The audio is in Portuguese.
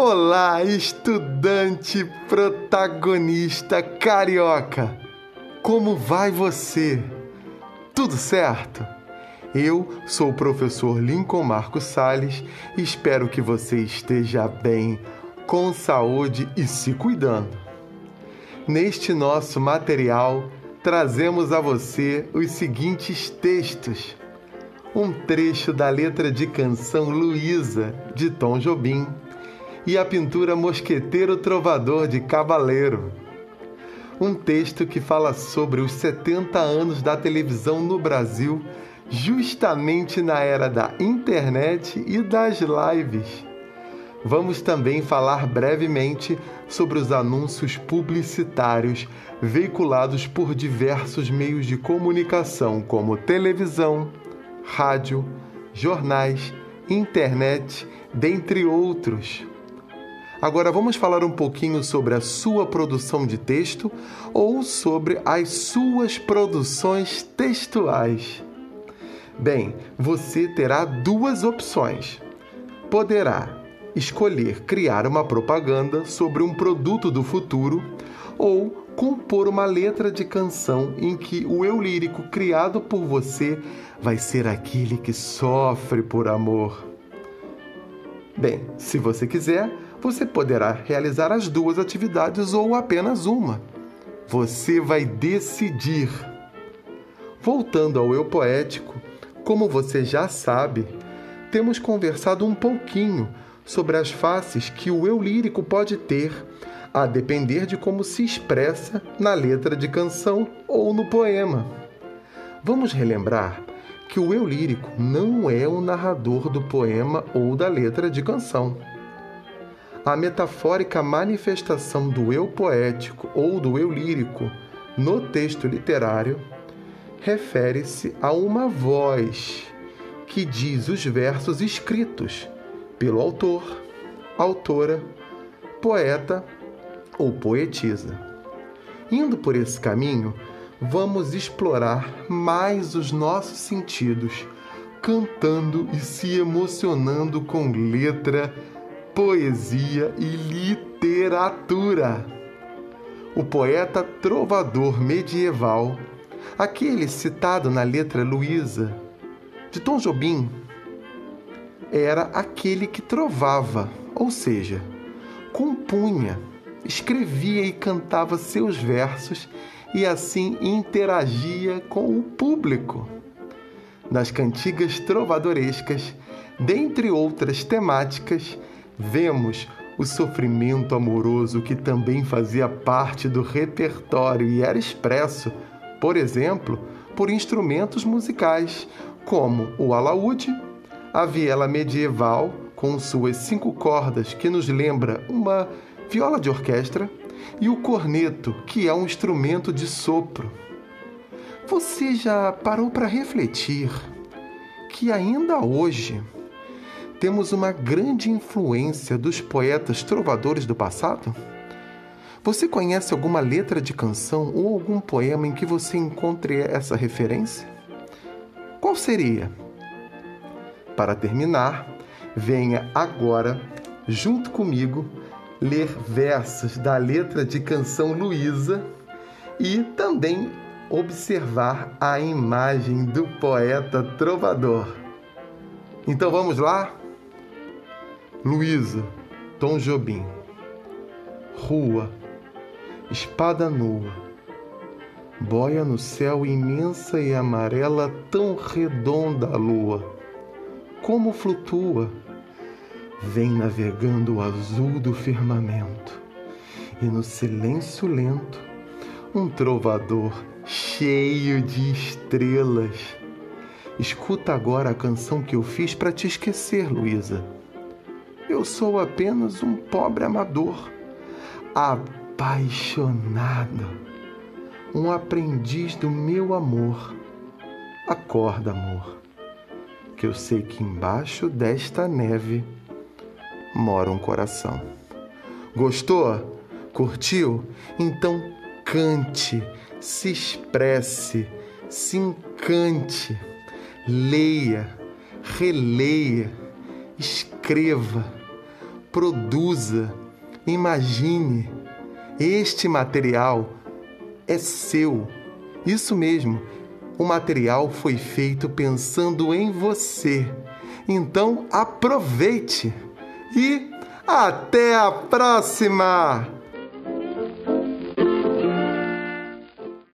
Olá, estudante protagonista carioca! Como vai você? Tudo certo? Eu sou o professor Lincoln Marcos Sales e espero que você esteja bem, com saúde e se cuidando. Neste nosso material, trazemos a você os seguintes textos. Um trecho da letra de canção Luísa, de Tom Jobim e a pintura Mosqueteiro Trovador de Cabaleiro. Um texto que fala sobre os 70 anos da televisão no Brasil, justamente na era da internet e das lives. Vamos também falar brevemente sobre os anúncios publicitários veiculados por diversos meios de comunicação, como televisão, rádio, jornais, internet, dentre outros. Agora vamos falar um pouquinho sobre a sua produção de texto ou sobre as suas produções textuais. Bem, você terá duas opções. Poderá escolher criar uma propaganda sobre um produto do futuro ou compor uma letra de canção em que o eu lírico criado por você vai ser aquele que sofre por amor. Bem, se você quiser, você poderá realizar as duas atividades ou apenas uma. Você vai decidir. Voltando ao eu poético, como você já sabe, temos conversado um pouquinho sobre as faces que o eu lírico pode ter, a depender de como se expressa na letra de canção ou no poema. Vamos relembrar que o eu lírico não é o narrador do poema ou da letra de canção a metafórica manifestação do eu poético ou do eu lírico no texto literário refere-se a uma voz que diz os versos escritos pelo autor, autora, poeta ou poetisa. Indo por esse caminho, vamos explorar mais os nossos sentidos, cantando e se emocionando com letra poesia e literatura. O poeta trovador medieval, aquele citado na letra Luísa, de Tom Jobim, era aquele que trovava, ou seja, compunha, escrevia e cantava seus versos e assim interagia com o público. Nas cantigas trovadorescas, dentre outras temáticas, vemos o sofrimento amoroso que também fazia parte do repertório e era expresso, por exemplo, por instrumentos musicais, como o alaúde, a viela medieval com suas cinco cordas, que nos lembra uma viola de orquestra, e o corneto, que é um instrumento de sopro. Você já parou para refletir que ainda hoje temos uma grande influência dos poetas trovadores do passado? Você conhece alguma letra de canção ou algum poema em que você encontre essa referência? Qual seria? Para terminar, venha agora, junto comigo, ler versos da letra de canção Luísa e também observar a imagem do poeta trovador. Então vamos lá? Luísa, Tom Jobim. Rua, espada nua, boia no céu imensa e amarela, tão redonda a lua. Como flutua, vem navegando o azul do firmamento, e no silêncio lento, um trovador cheio de estrelas. Escuta agora a canção que eu fiz para te esquecer, Luísa. Eu sou apenas um pobre amador, apaixonado, um aprendiz do meu amor. Acorda, amor, que eu sei que embaixo desta neve mora um coração. Gostou? Curtiu? Então cante, se expresse, se encante, leia, releia, escreva, produza, imagine. Este material é seu. Isso mesmo, o material foi feito pensando em você. Então aproveite e até a próxima!